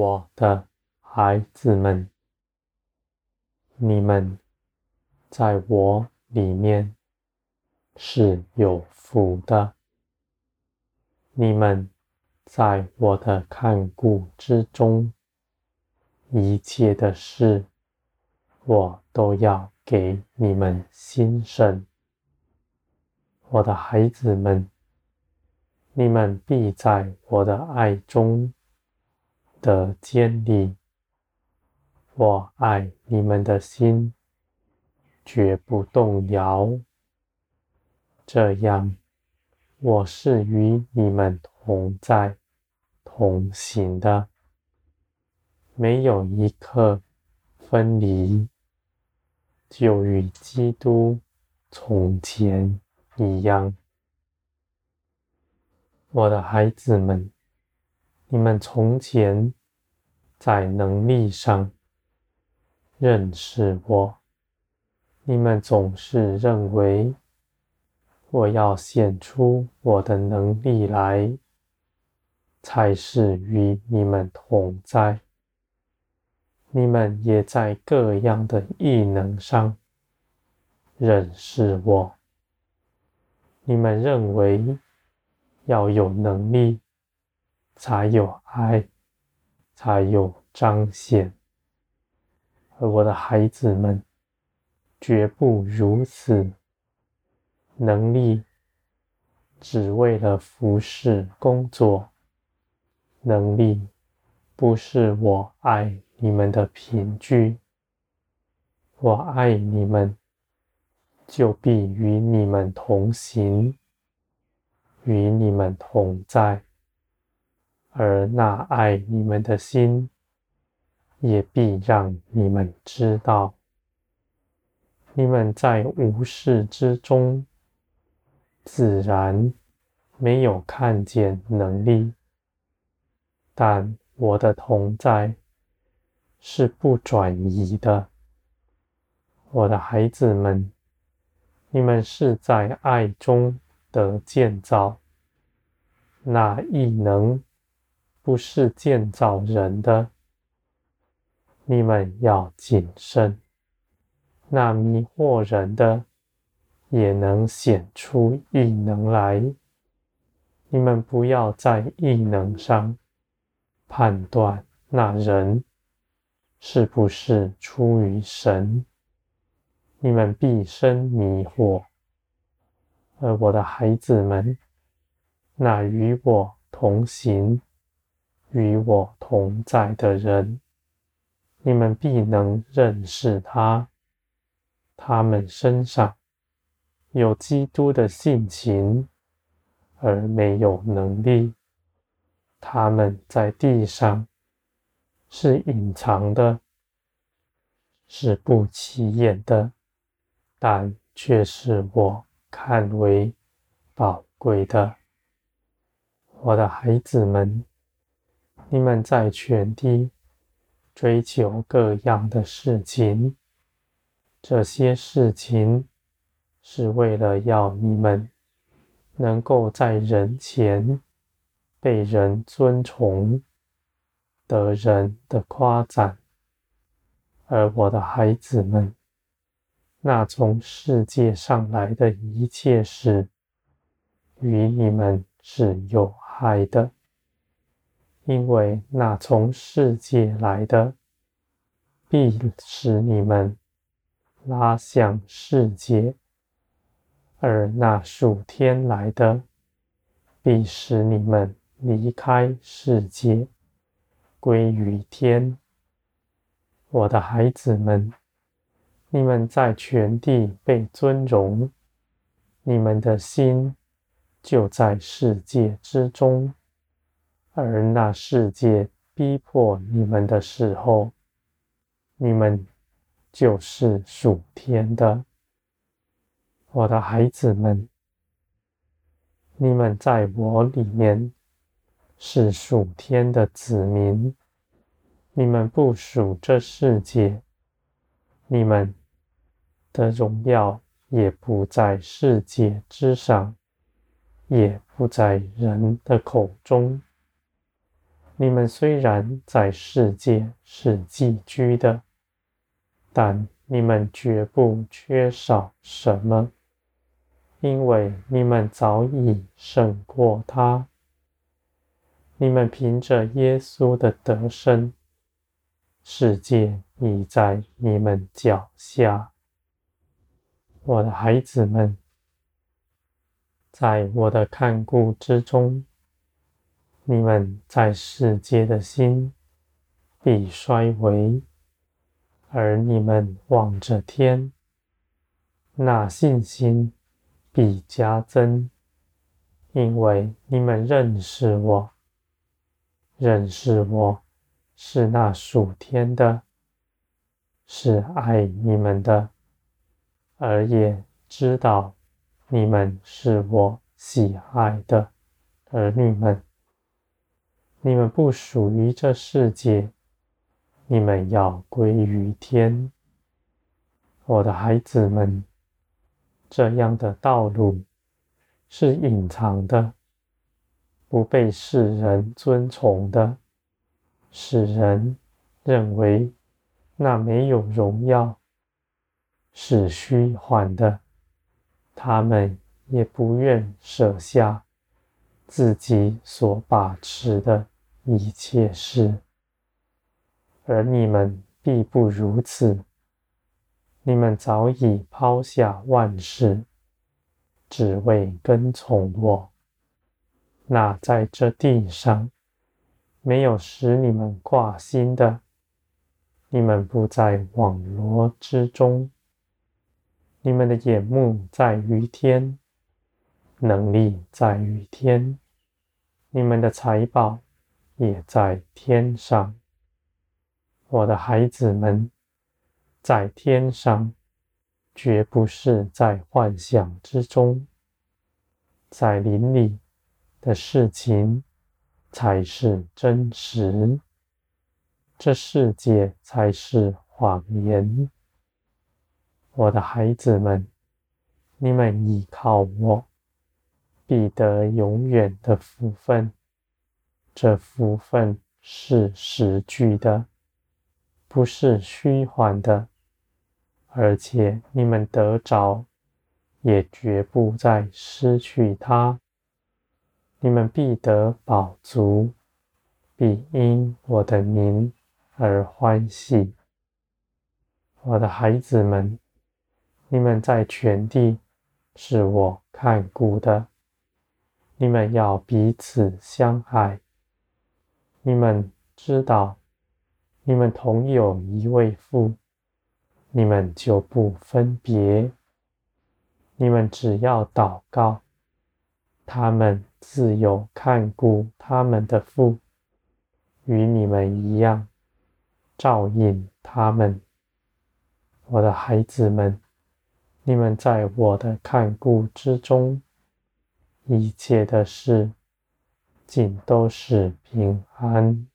我的孩子们，你们在我里面是有福的。你们在我的看顾之中，一切的事，我都要给你们兴盛。我的孩子们，你们必在我的爱中的坚立。我爱你们的心绝不动摇。这样，我是与你们同在、同行的，没有一刻分离，就与基督从前一样。我的孩子们，你们从前在能力上认识我，你们总是认为我要显出我的能力来，才是与你们同在。你们也在各样的异能上认识我，你们认为。要有能力，才有爱，才有彰显。而我的孩子们，绝不如此。能力只为了服侍工作，能力不是我爱你们的凭据。我爱你们，就必与你们同行。与你们同在，而那爱你们的心，也必让你们知道，你们在无事之中，自然没有看见能力，但我的同在是不转移的。我的孩子们，你们是在爱中。的建造，那异能不是建造人的，你们要谨慎；那迷惑人的，也能显出异能来。你们不要在异能上判断那人是不是出于神，你们必生迷惑。而我的孩子们，那与我同行、与我同在的人，你们必能认识他。他们身上有基督的性情，而没有能力。他们在地上是隐藏的，是不起眼的，但却是我。看为宝贵的，我的孩子们，你们在全地追求各样的事情，这些事情是为了要你们能够在人前被人尊崇，得人的夸赞，而我的孩子们。那从世界上来的一切事，与你们是有害的，因为那从世界来的，必使你们拉向世界；而那属天来的，必使你们离开世界，归于天。我的孩子们。你们在全地被尊荣，你们的心就在世界之中，而那世界逼迫你们的时候，你们就是属天的。我的孩子们，你们在我里面是属天的子民，你们不属这世界，你们。的荣耀也不在世界之上，也不在人的口中。你们虽然在世界是寄居的，但你们绝不缺少什么，因为你们早已胜过他。你们凭着耶稣的得胜，世界已在你们脚下。我的孩子们，在我的看顾之中，你们在世界的心必衰微。而你们望着天，那信心必加增，因为你们认识我，认识我是那属天的，是爱你们的，而也知道你们是我喜爱的儿女们。你们不属于这世界。你们要归于天，我的孩子们。这样的道路是隐藏的，不被世人尊崇的，使人认为那没有荣耀，是虚幻的。他们也不愿舍下自己所把持的一切事。而你们必不如此，你们早已抛下万事，只为跟从我。那在这地上没有使你们挂心的，你们不在网罗之中。你们的眼目在于天，能力在于天，你们的财宝也在天上。我的孩子们，在天上，绝不是在幻想之中，在林里的事情才是真实，这世界才是谎言。我的孩子们，你们依靠我，必得永远的福分，这福分是实据的。不是虚幻的，而且你们得着，也绝不再失去它。你们必得饱足，必因我的名而欢喜。我的孩子们，你们在全地是我看顾的，你们要彼此相爱。你们知道。你们同有一位父，你们就不分别。你们只要祷告，他们自有看顾他们的父，与你们一样，照应他们。我的孩子们，你们在我的看顾之中，一切的事仅都是平安。